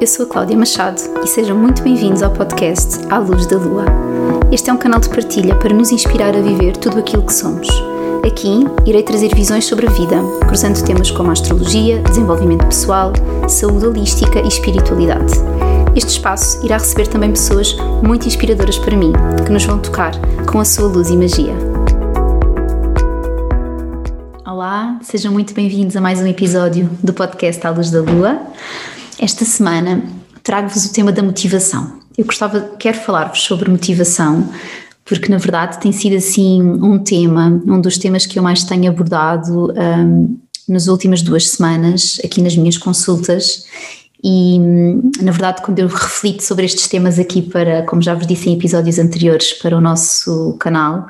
eu sou a Cláudia Machado e sejam muito bem-vindos ao podcast À Luz da Lua. Este é um canal de partilha para nos inspirar a viver tudo aquilo que somos. Aqui irei trazer visões sobre a vida, cruzando temas como astrologia, desenvolvimento pessoal, saúde holística e espiritualidade. Este espaço irá receber também pessoas muito inspiradoras para mim, que nos vão tocar com a sua luz e magia. Olá, sejam muito bem-vindos a mais um episódio do podcast À Luz da Lua. Esta semana trago-vos o tema da motivação. Eu gostava, quero falar-vos sobre motivação, porque na verdade tem sido assim um tema, um dos temas que eu mais tenho abordado um, nas últimas duas semanas aqui nas minhas consultas e na verdade quando eu reflito sobre estes temas aqui para, como já vos disse em episódios anteriores, para o nosso canal,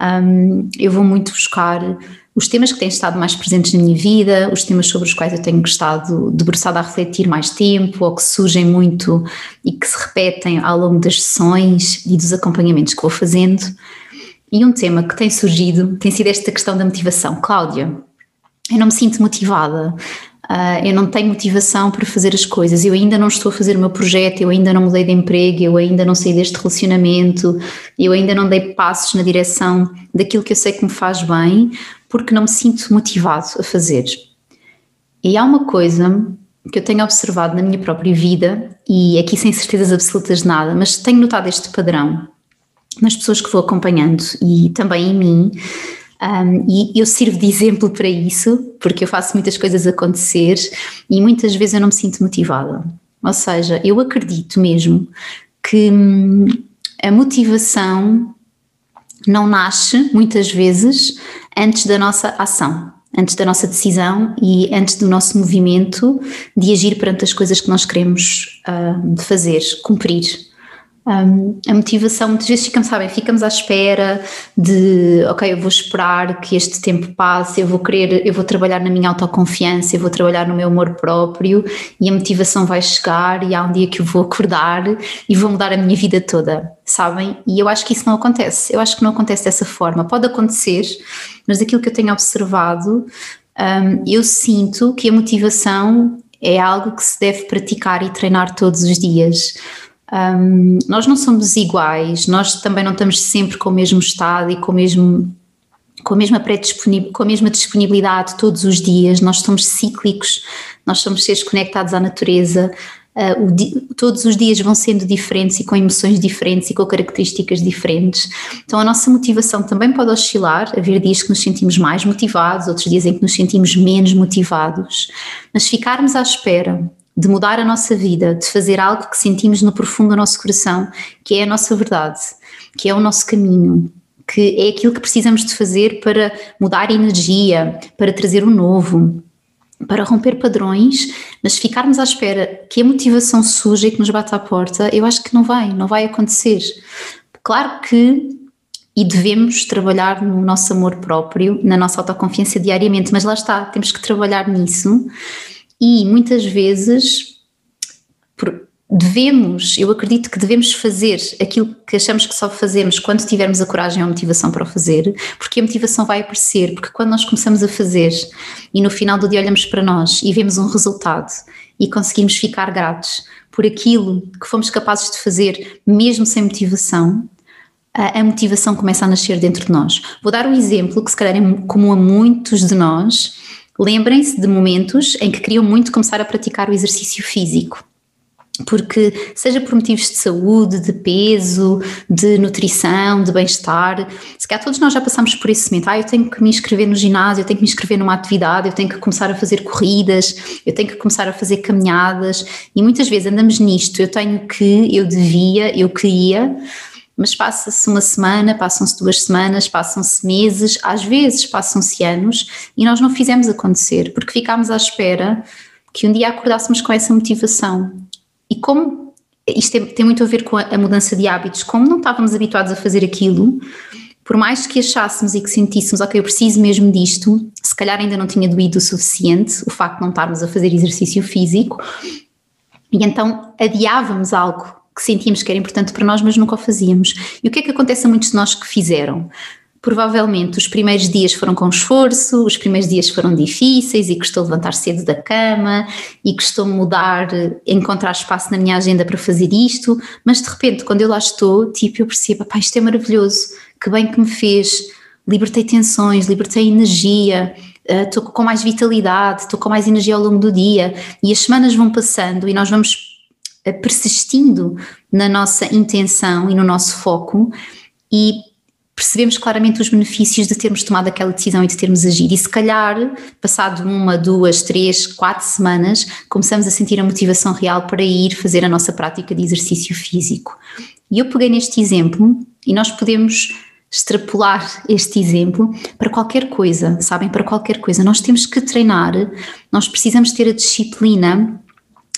um, eu vou muito buscar os temas que têm estado mais presentes na minha vida, os temas sobre os quais eu tenho estado debruçada a refletir mais tempo, ou que surgem muito e que se repetem ao longo das sessões e dos acompanhamentos que vou fazendo. E um tema que tem surgido tem sido esta questão da motivação. Cláudia, eu não me sinto motivada, Uh, eu não tenho motivação para fazer as coisas, eu ainda não estou a fazer o meu projeto, eu ainda não mudei de emprego, eu ainda não saí deste relacionamento, eu ainda não dei passos na direção daquilo que eu sei que me faz bem, porque não me sinto motivado a fazer. E há uma coisa que eu tenho observado na minha própria vida, e aqui sem certezas absolutas de nada, mas tenho notado este padrão nas pessoas que vou acompanhando e também em mim, um, e eu sirvo de exemplo para isso, porque eu faço muitas coisas acontecer e muitas vezes eu não me sinto motivada. Ou seja, eu acredito mesmo que hum, a motivação não nasce muitas vezes antes da nossa ação, antes da nossa decisão e antes do nosso movimento de agir perante as coisas que nós queremos uh, fazer, cumprir. Um, a motivação, muitas vezes ficamos, sabem, ficamos à espera de, ok, eu vou esperar que este tempo passe, eu vou querer, eu vou trabalhar na minha autoconfiança, eu vou trabalhar no meu amor próprio e a motivação vai chegar e há um dia que eu vou acordar e vou mudar a minha vida toda, sabem? E eu acho que isso não acontece, eu acho que não acontece dessa forma, pode acontecer, mas daquilo que eu tenho observado, um, eu sinto que a motivação é algo que se deve praticar e treinar todos os dias. Um, nós não somos iguais, nós também não estamos sempre com o mesmo estado e com o mesmo com a mesma com a mesma disponibilidade todos os dias, nós somos cíclicos, nós somos seres conectados à natureza, uh, di, todos os dias vão sendo diferentes e com emoções diferentes e com características diferentes. Então a nossa motivação também pode oscilar, haver dias que nos sentimos mais motivados, outros dias em que nos sentimos menos motivados, mas ficarmos à espera de mudar a nossa vida, de fazer algo que sentimos no profundo do nosso coração, que é a nossa verdade, que é o nosso caminho, que é aquilo que precisamos de fazer para mudar a energia, para trazer o novo, para romper padrões, mas ficarmos à espera que a motivação surja e que nos bata à porta, eu acho que não vai, não vai acontecer. Claro que e devemos trabalhar no nosso amor próprio, na nossa autoconfiança diariamente, mas lá está, temos que trabalhar nisso e muitas vezes devemos, eu acredito que devemos fazer aquilo que achamos que só fazemos quando tivermos a coragem ou a motivação para o fazer, porque a motivação vai aparecer, porque quando nós começamos a fazer e no final do dia olhamos para nós e vemos um resultado e conseguimos ficar gratos por aquilo que fomos capazes de fazer, mesmo sem motivação, a motivação começa a nascer dentro de nós. Vou dar um exemplo que se calhar é comum a muitos de nós, Lembrem-se de momentos em que queriam muito começar a praticar o exercício físico. Porque, seja por motivos de saúde, de peso, de nutrição, de bem-estar, se calhar todos nós já passamos por esse momento. Ah, eu tenho que me inscrever no ginásio, eu tenho que me inscrever numa atividade, eu tenho que começar a fazer corridas, eu tenho que começar a fazer caminhadas. E muitas vezes andamos nisto. Eu tenho que, eu devia, eu queria mas passa-se uma semana, passam-se duas semanas, passam-se meses, às vezes passam-se anos e nós não fizemos acontecer porque ficámos à espera que um dia acordássemos com essa motivação. E como isto tem, tem muito a ver com a, a mudança de hábitos, como não estávamos habituados a fazer aquilo, por mais que achássemos e que sentíssemos, ok, eu preciso mesmo disto, se calhar ainda não tinha doído o suficiente o facto de não estarmos a fazer exercício físico, e então adiávamos algo que sentíamos que era importante para nós, mas nunca o fazíamos. E o que é que acontece a muitos de nós que fizeram? Provavelmente os primeiros dias foram com esforço, os primeiros dias foram difíceis e custou levantar cedo da cama e custou mudar, encontrar espaço na minha agenda para fazer isto, mas de repente, quando eu lá estou, tipo, eu percebo, pá, isto é maravilhoso, que bem que me fez, libertei tensões, libertei energia, estou uh, com mais vitalidade, estou com mais energia ao longo do dia e as semanas vão passando e nós vamos persistindo na nossa intenção e no nosso foco e percebemos claramente os benefícios de termos tomado aquela decisão e de termos agido. E se calhar, passado uma, duas, três, quatro semanas, começamos a sentir a motivação real para ir fazer a nossa prática de exercício físico. E eu peguei neste exemplo e nós podemos extrapolar este exemplo para qualquer coisa, sabem? Para qualquer coisa. Nós temos que treinar, nós precisamos ter a disciplina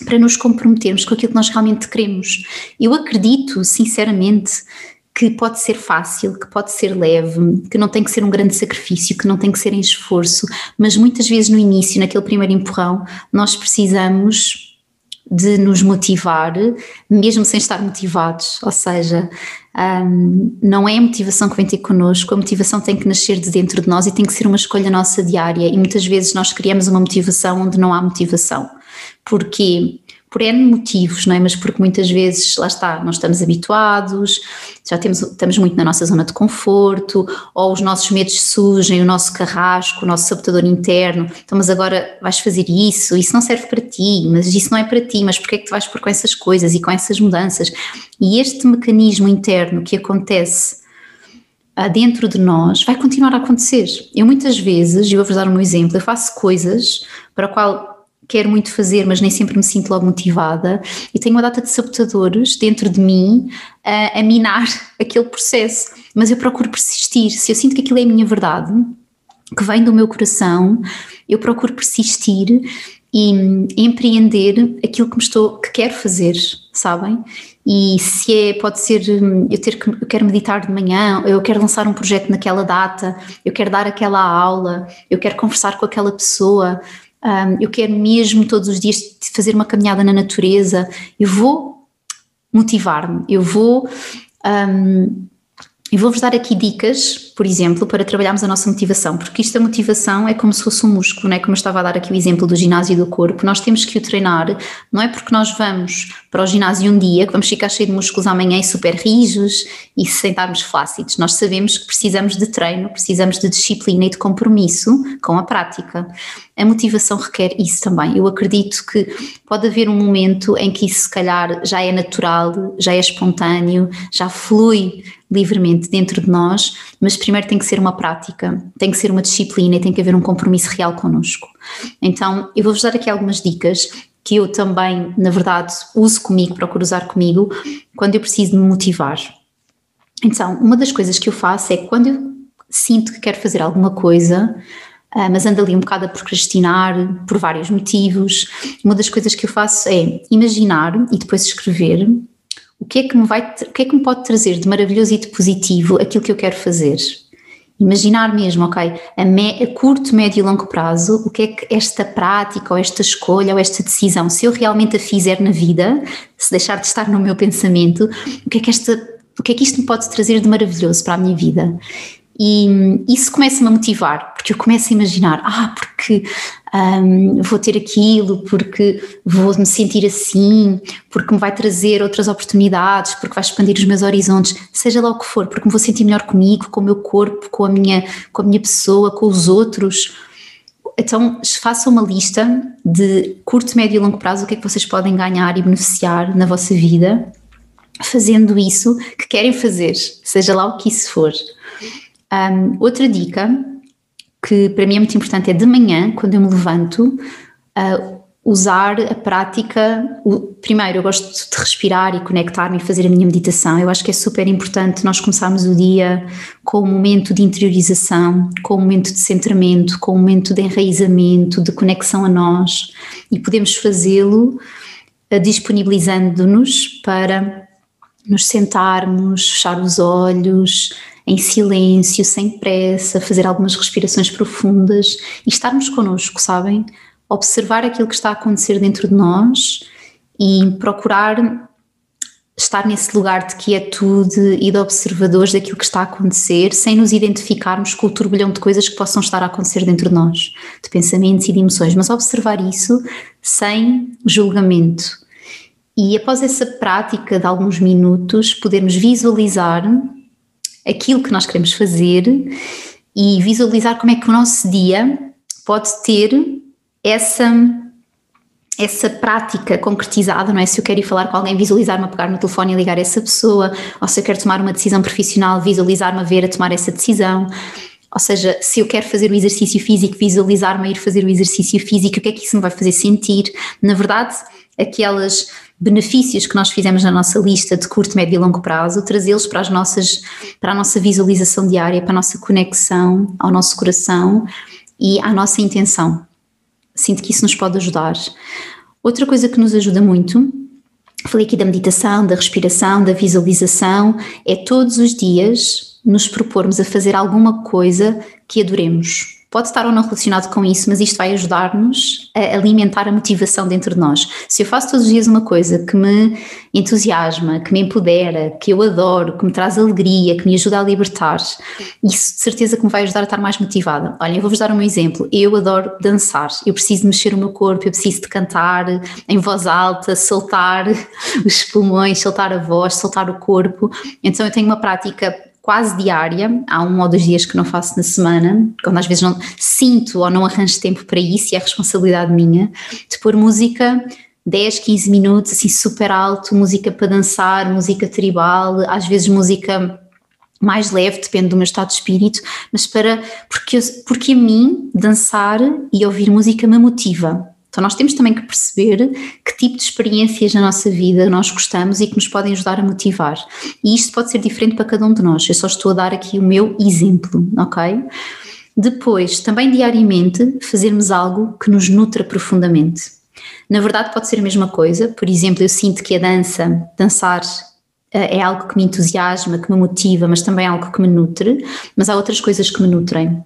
para nos comprometermos com aquilo que nós realmente queremos. Eu acredito, sinceramente, que pode ser fácil, que pode ser leve, que não tem que ser um grande sacrifício, que não tem que ser em esforço, mas muitas vezes no início, naquele primeiro empurrão, nós precisamos de nos motivar, mesmo sem estar motivados, ou seja, um, não é a motivação que vem ter connosco, a motivação tem que nascer de dentro de nós e tem que ser uma escolha nossa diária e muitas vezes nós criamos uma motivação onde não há motivação. Porquê? por N motivos, não é? Mas porque muitas vezes, lá está, nós estamos habituados, já temos, estamos muito na nossa zona de conforto, ou os nossos medos surgem, o nosso carrasco, o nosso sabotador interno, então mas agora vais fazer isso, isso não serve para ti, mas isso não é para ti, mas porquê é que tu vais por com essas coisas e com essas mudanças? E este mecanismo interno que acontece dentro de nós vai continuar a acontecer. Eu muitas vezes, e vou-vos dar um exemplo, eu faço coisas para a qual quero muito fazer, mas nem sempre me sinto logo motivada, e tenho uma data de sabotadores dentro de mim a, a minar aquele processo. Mas eu procuro persistir. Se eu sinto que aquilo é a minha verdade, que vem do meu coração, eu procuro persistir e empreender aquilo que me estou que quero fazer, sabem? E se é, pode ser eu ter que eu quero meditar de manhã, eu quero lançar um projeto naquela data, eu quero dar aquela aula, eu quero conversar com aquela pessoa, um, eu quero mesmo todos os dias fazer uma caminhada na natureza, eu vou motivar-me, eu vou. Um, eu vou-vos dar aqui dicas, por exemplo, para trabalharmos a nossa motivação, porque isto a motivação é como se fosse um músculo, não é? Como eu estava a dar aqui o exemplo do ginásio do corpo, nós temos que o treinar, não é porque nós vamos para o ginásio um dia que vamos ficar cheio de músculos amanhã e super rijos e sentarmos flácidos. Nós sabemos que precisamos de treino, precisamos de disciplina e de compromisso com a prática. A motivação requer isso também. Eu acredito que pode haver um momento em que isso, se calhar, já é natural, já é espontâneo, já flui livremente dentro de nós, mas primeiro tem que ser uma prática, tem que ser uma disciplina e tem que haver um compromisso real connosco. Então, eu vou-vos dar aqui algumas dicas que eu também, na verdade, uso comigo, procuro usar comigo, quando eu preciso me motivar. Então, uma das coisas que eu faço é quando eu sinto que quero fazer alguma coisa, ah, mas ando ali um bocado a procrastinar por vários motivos. Uma das coisas que eu faço é imaginar e depois escrever o que é que me vai, o que é que me pode trazer de maravilhoso e de positivo aquilo que eu quero fazer. Imaginar mesmo, ok, a, me, a curto, médio e longo prazo, o que é que esta prática, ou esta escolha, ou esta decisão, se eu realmente a fizer na vida, se deixar de estar no meu pensamento, o que é que esta o que é que isto me pode trazer de maravilhoso para a minha vida? E isso começa-me a motivar, porque eu começo a imaginar, ah, porque um, vou ter aquilo, porque vou me sentir assim, porque me vai trazer outras oportunidades, porque vai expandir os meus horizontes, seja lá o que for, porque me vou sentir melhor comigo, com o meu corpo, com a minha, com a minha pessoa, com os outros. Então façam uma lista de curto, médio e longo prazo, o que é que vocês podem ganhar e beneficiar na vossa vida, fazendo isso que querem fazer, seja lá o que isso for. Um, outra dica que para mim é muito importante é de manhã, quando eu me levanto, uh, usar a prática. O, primeiro, eu gosto de respirar e conectar-me e fazer a minha meditação. Eu acho que é super importante nós começarmos o dia com um momento de interiorização, com um momento de centramento, com um momento de enraizamento, de conexão a nós e podemos fazê-lo uh, disponibilizando-nos para nos sentarmos, fechar os olhos em silêncio, sem pressa, fazer algumas respirações profundas e estarmos connosco, sabem? Observar aquilo que está a acontecer dentro de nós e procurar estar nesse lugar de quietude e de observadores daquilo que está a acontecer, sem nos identificarmos com o turbilhão de coisas que possam estar a acontecer dentro de nós, de pensamentos e de emoções, mas observar isso sem julgamento. E após essa prática de alguns minutos, podermos visualizar aquilo que nós queremos fazer e visualizar como é que o nosso dia pode ter essa essa prática concretizada, não é? Se eu quero ir falar com alguém, visualizar-me a pegar no telefone e ligar essa pessoa, ou se eu quero tomar uma decisão profissional, visualizar-me a ver a tomar essa decisão. Ou seja, se eu quero fazer o exercício físico, visualizar-me a ir fazer o exercício físico, o que é que isso me vai fazer sentir? Na verdade, aqueles benefícios que nós fizemos na nossa lista de curto, médio e longo prazo, trazê-los para as nossas, para a nossa visualização diária, para a nossa conexão ao nosso coração e à nossa intenção. Sinto que isso nos pode ajudar. Outra coisa que nos ajuda muito, falei aqui da meditação, da respiração, da visualização, é todos os dias nos propormos a fazer alguma coisa que adoremos Pode estar ou não relacionado com isso, mas isto vai ajudar-nos a alimentar a motivação dentro de nós. Se eu faço todos os dias uma coisa que me entusiasma, que me empodera, que eu adoro, que me traz alegria, que me ajuda a libertar, isso de certeza que me vai ajudar a estar mais motivada. Olha, eu vou-vos dar um exemplo. Eu adoro dançar, eu preciso mexer o meu corpo, eu preciso de cantar em voz alta, soltar os pulmões, soltar a voz, soltar o corpo. Então eu tenho uma prática quase diária, há um ou dois dias que não faço na semana, quando às vezes não sinto ou não arranjo tempo para isso e é responsabilidade minha, de pôr música 10, 15 minutos, assim super alto, música para dançar, música tribal, às vezes música mais leve, depende do meu estado de espírito, mas para, porque, porque a mim dançar e ouvir música me motiva, então, nós temos também que perceber que tipo de experiências na nossa vida nós gostamos e que nos podem ajudar a motivar. E isto pode ser diferente para cada um de nós. Eu só estou a dar aqui o meu exemplo, ok? Depois, também diariamente, fazermos algo que nos nutra profundamente. Na verdade, pode ser a mesma coisa. Por exemplo, eu sinto que a dança, dançar eh, é algo que me entusiasma, que me motiva, mas também é algo que me nutre. Mas há outras coisas que me nutrem.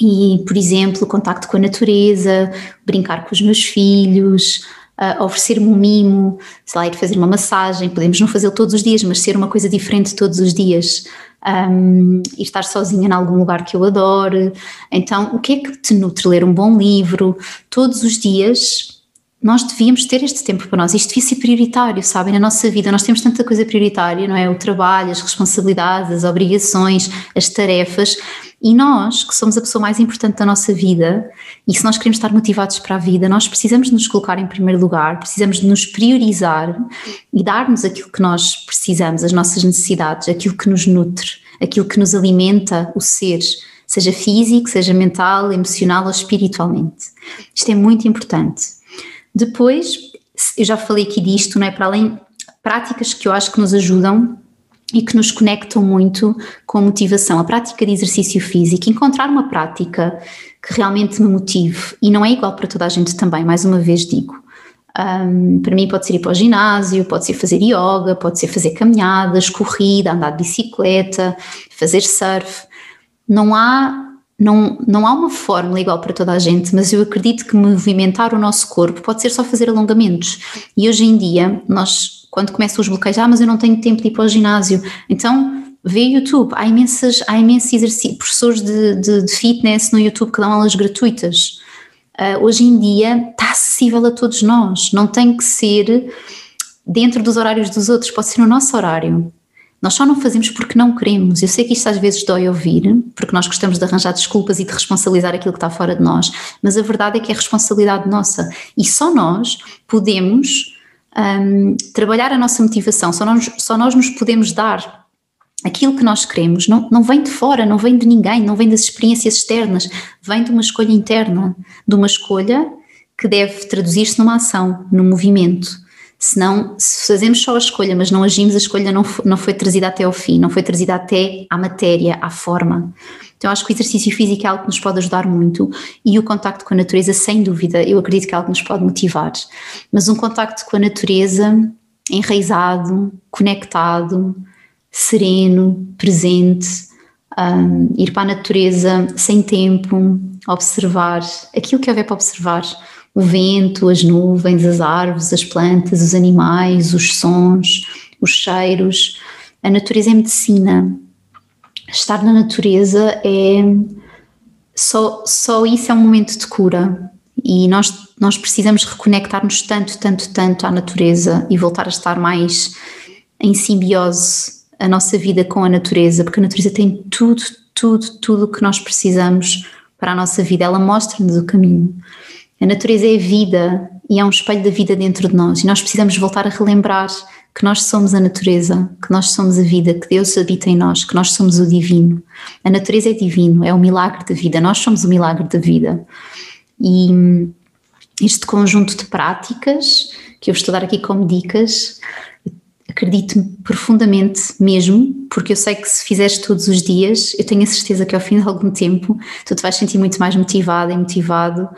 E, por exemplo, contacto com a natureza, brincar com os meus filhos, uh, oferecer-me um mimo, sei lá, ir fazer uma massagem, podemos não fazê-lo todos os dias, mas ser uma coisa diferente todos os dias, um, e estar sozinha em algum lugar que eu adoro. Então, o que é que te nutre? Ler um bom livro, todos os dias nós devíamos ter este tempo para nós, isto devia ser prioritário, sabem, na nossa vida, nós temos tanta coisa prioritária, não é? O trabalho, as responsabilidades, as obrigações, as tarefas, e nós, que somos a pessoa mais importante da nossa vida, e se nós queremos estar motivados para a vida, nós precisamos nos colocar em primeiro lugar, precisamos de nos priorizar e dar-nos aquilo que nós precisamos, as nossas necessidades, aquilo que nos nutre, aquilo que nos alimenta o ser, seja físico, seja mental, emocional ou espiritualmente. Isto é muito importante. Depois, eu já falei aqui disto, não é? Para além práticas que eu acho que nos ajudam e que nos conectam muito com a motivação, a prática de exercício físico, encontrar uma prática que realmente me motive e não é igual para toda a gente também, mais uma vez digo. Um, para mim pode ser ir para o ginásio, pode ser fazer yoga, pode ser fazer caminhadas, corrida, andar de bicicleta, fazer surf. Não há não, não há uma fórmula igual para toda a gente, mas eu acredito que movimentar o nosso corpo pode ser só fazer alongamentos. E hoje em dia, nós, quando começam os bloqueios, ah, mas eu não tenho tempo de ir para o ginásio, então vê YouTube, há, imensas, há imensos exercícios, professores de, de, de, fitness no YouTube que dão aulas gratuitas. Uh, hoje em dia está acessível a todos nós, não tem que ser dentro dos horários dos outros, pode ser no nosso horário. Nós só não fazemos porque não queremos. Eu sei que isto às vezes dói ouvir, porque nós gostamos de arranjar desculpas e de responsabilizar aquilo que está fora de nós, mas a verdade é que é responsabilidade nossa e só nós podemos um, trabalhar a nossa motivação, só nós, só nós nos podemos dar aquilo que nós queremos. Não, não vem de fora, não vem de ninguém, não vem das experiências externas, vem de uma escolha interna, de uma escolha que deve traduzir-se numa ação, num movimento. Senão, se fazemos só a escolha, mas não agimos, a escolha não foi, não foi trazida até ao fim, não foi trazida até à matéria, à forma. Então, acho que o exercício físico é algo que nos pode ajudar muito e o contacto com a natureza, sem dúvida, eu acredito que é algo que nos pode motivar. Mas um contacto com a natureza enraizado, conectado, sereno, presente, um, ir para a natureza sem tempo, observar aquilo que houver para observar o vento, as nuvens, as árvores, as plantas, os animais, os sons, os cheiros. A natureza é medicina. Estar na natureza é. Só, só isso é um momento de cura. E nós, nós precisamos reconectar-nos tanto, tanto, tanto à natureza e voltar a estar mais em simbiose a nossa vida com a natureza, porque a natureza tem tudo, tudo, tudo que nós precisamos para a nossa vida. Ela mostra-nos o caminho. A natureza é vida e é um espelho da vida dentro de nós, e nós precisamos voltar a relembrar que nós somos a natureza, que nós somos a vida, que Deus habita em nós, que nós somos o divino. A natureza é divino, é o milagre da vida, nós somos o milagre da vida. E este conjunto de práticas que eu vou estudar aqui como dicas, acredito profundamente mesmo, porque eu sei que se fizeres todos os dias, eu tenho a certeza que ao fim de algum tempo tu te vais sentir muito mais motivada e motivado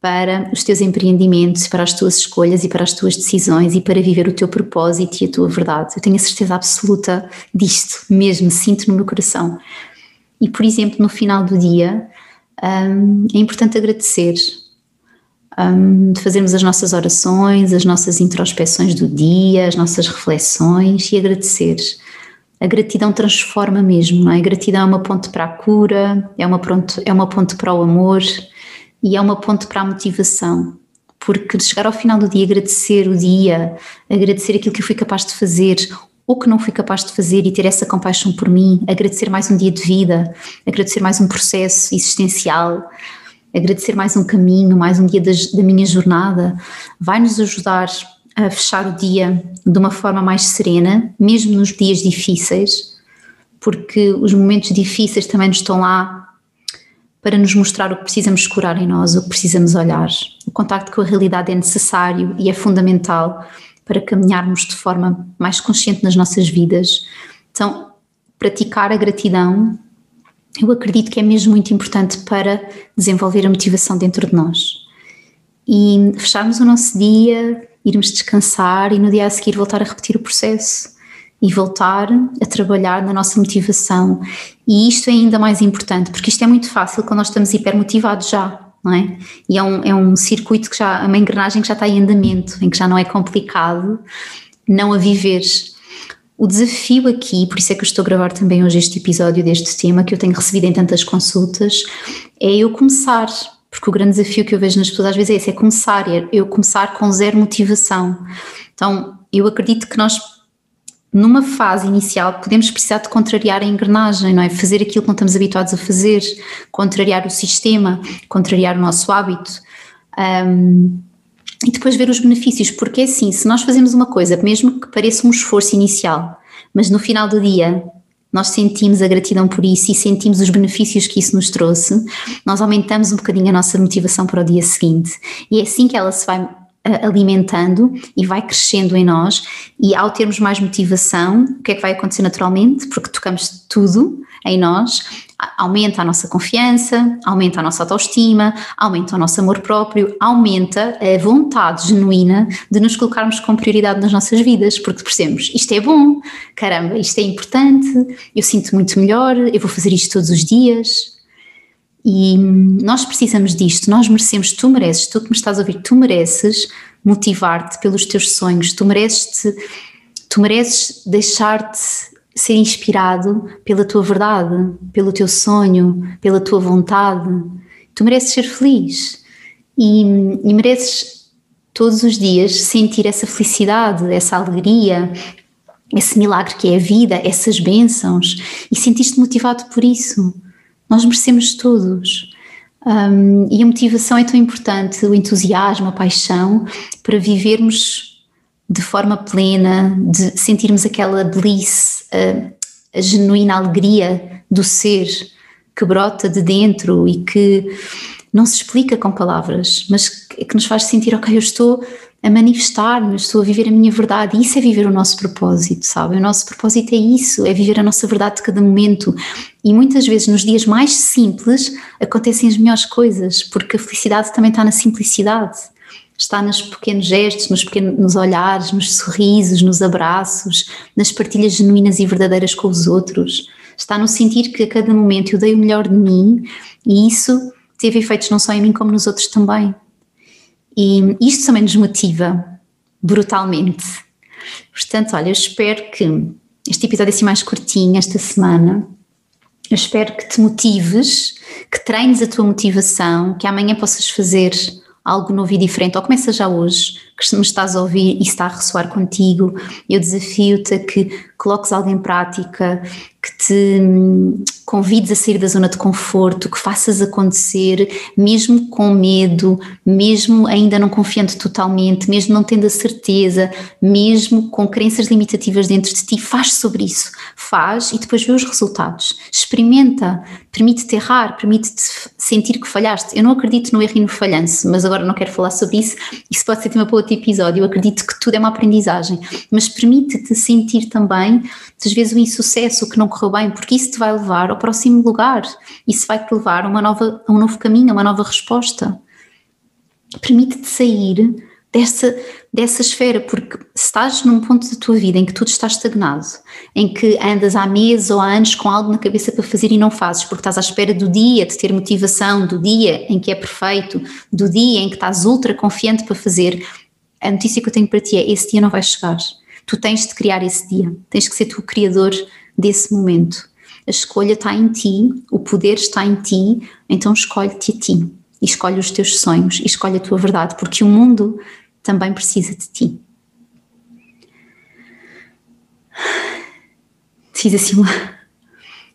para os teus empreendimentos, para as tuas escolhas e para as tuas decisões e para viver o teu propósito e a tua verdade. Eu tenho a certeza absoluta disto mesmo, sinto no meu coração. E, por exemplo, no final do dia, hum, é importante agradecer, hum, de fazermos as nossas orações, as nossas introspeções do dia, as nossas reflexões e agradecer. A gratidão transforma mesmo, não é? A gratidão é uma ponte para a cura, é uma ponte, é uma ponte para o amor, e é uma ponte para a motivação, porque chegar ao final do dia, agradecer o dia, agradecer aquilo que eu fui capaz de fazer ou que não fui capaz de fazer e ter essa compaixão por mim, agradecer mais um dia de vida, agradecer mais um processo existencial, agradecer mais um caminho, mais um dia das, da minha jornada, vai nos ajudar a fechar o dia de uma forma mais serena, mesmo nos dias difíceis, porque os momentos difíceis também nos estão lá para nos mostrar o que precisamos curar em nós, o que precisamos olhar. O contacto com a realidade é necessário e é fundamental para caminharmos de forma mais consciente nas nossas vidas. Então, praticar a gratidão, eu acredito que é mesmo muito importante para desenvolver a motivação dentro de nós. E fecharmos o nosso dia, irmos descansar e no dia a seguir voltar a repetir o processo e voltar a trabalhar na nossa motivação. E isto é ainda mais importante, porque isto é muito fácil quando nós estamos hipermotivados já, não é? E é um, é um circuito que já, uma engrenagem que já está em andamento, em que já não é complicado não a viver. O desafio aqui, por isso é que eu estou a gravar também hoje este episódio deste tema que eu tenho recebido em tantas consultas, é eu começar, porque o grande desafio que eu vejo nas pessoas às vezes é esse, é começar, é eu começar com zero motivação. Então, eu acredito que nós numa fase inicial podemos precisar de contrariar a engrenagem, não é? Fazer aquilo que não estamos habituados a fazer, contrariar o sistema, contrariar o nosso hábito. Um, e depois ver os benefícios, porque é assim, se nós fazemos uma coisa, mesmo que pareça um esforço inicial, mas no final do dia nós sentimos a gratidão por isso e sentimos os benefícios que isso nos trouxe, nós aumentamos um bocadinho a nossa motivação para o dia seguinte. E é assim que ela se vai alimentando e vai crescendo em nós e ao termos mais motivação, o que é que vai acontecer naturalmente? Porque tocamos tudo em nós, aumenta a nossa confiança, aumenta a nossa autoestima, aumenta o nosso amor próprio, aumenta a vontade genuína de nos colocarmos com prioridade nas nossas vidas, porque percebemos, isto é bom, caramba, isto é importante, eu sinto muito melhor, eu vou fazer isto todos os dias, e nós precisamos disto, nós merecemos, tu mereces, tu que me estás a ouvir, tu mereces motivar-te pelos teus sonhos, tu mereces, tu mereces deixar-te ser inspirado pela tua verdade, pelo teu sonho, pela tua vontade. Tu mereces ser feliz e, e mereces todos os dias sentir essa felicidade, essa alegria, esse milagre que é a vida, essas bênçãos e sentir-te motivado por isso. Nós merecemos todos. Um, e a motivação é tão importante, o entusiasmo, a paixão, para vivermos de forma plena, de sentirmos aquela bliss, a, a genuína alegria do ser que brota de dentro e que não se explica com palavras, mas que, que nos faz sentir, ok, eu estou a manifestar-me, estou a viver a minha verdade. E isso é viver o nosso propósito, sabe? O nosso propósito é isso, é viver a nossa verdade de cada momento. E muitas vezes nos dias mais simples acontecem as melhores coisas, porque a felicidade também está na simplicidade. Está nos pequenos gestos, nos pequenos nos olhares, nos sorrisos, nos abraços, nas partilhas genuínas e verdadeiras com os outros. Está no sentir que a cada momento eu dei o melhor de mim e isso teve efeitos não só em mim como nos outros também. E isto também nos motiva brutalmente. Portanto, olha, eu espero que este episódio assim mais curtinho esta semana. Eu espero que te motives, que treines a tua motivação, que amanhã possas fazer algo novo e diferente, ou começa já hoje, que me estás a ouvir e está a ressoar contigo, eu desafio-te a que coloques algo em prática, que te hum, convides a sair da zona de conforto, que faças acontecer, mesmo com medo, mesmo ainda não confiando totalmente, mesmo não tendo a certeza, mesmo com crenças limitativas dentro de ti, faz sobre isso, faz e depois vê os resultados. Experimenta, permite-te errar, permite-te sentir que falhaste. Eu não acredito no erro e no falhanço, mas agora não quero falar sobre isso, isso pode ser tema para outro episódio. Eu acredito que tudo é uma aprendizagem, mas permite-te sentir também, às vezes, o insucesso, o que não correu bem, porque isso te vai levar ao próximo lugar, isso vai te levar a, uma nova, a um novo caminho, a uma nova resposta. Permite-te sair dessa, dessa esfera, porque se estás num ponto da tua vida em que tudo está estagnado, em que andas há meses ou há anos com algo na cabeça para fazer e não fazes, porque estás à espera do dia de ter motivação, do dia em que é perfeito, do dia em que estás ultra confiante para fazer, a notícia que eu tenho para ti é: esse dia não vai chegar. Tu tens de criar esse dia, tens que ser tu o criador desse momento. A escolha está em ti, o poder está em ti, então escolhe-te a ti. E escolhe os teus sonhos, e escolhe a tua verdade, porque o mundo também precisa de ti. Fiz assim uma,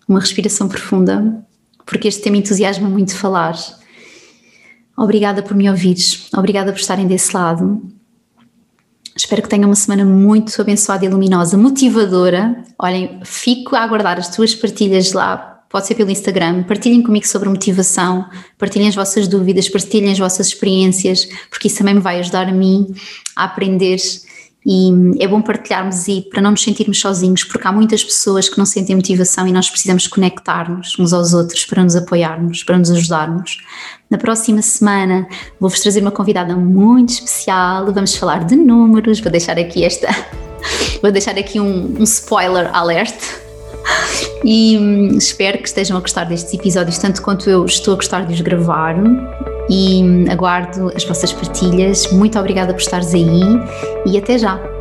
uma respiração profunda, porque este tema entusiasma muito falar. Obrigada por me ouvires, obrigada por estarem desse lado. Espero que tenham uma semana muito abençoada e luminosa, motivadora. Olhem, fico a aguardar as tuas partilhas lá, pode ser pelo Instagram. Partilhem comigo sobre motivação, partilhem as vossas dúvidas, partilhem as vossas experiências, porque isso também me vai ajudar a mim a aprender e é bom partilharmos e para não nos sentirmos sozinhos, porque há muitas pessoas que não sentem motivação e nós precisamos conectar-nos uns aos outros para nos apoiarmos, para nos ajudarmos. Na próxima semana vou-vos trazer uma convidada muito especial, vamos falar de números, vou deixar aqui esta, vou deixar aqui um, um spoiler alert. E hum, espero que estejam a gostar destes episódios tanto quanto eu estou a gostar de os gravar e aguardo as vossas partilhas. Muito obrigada por estares aí e até já!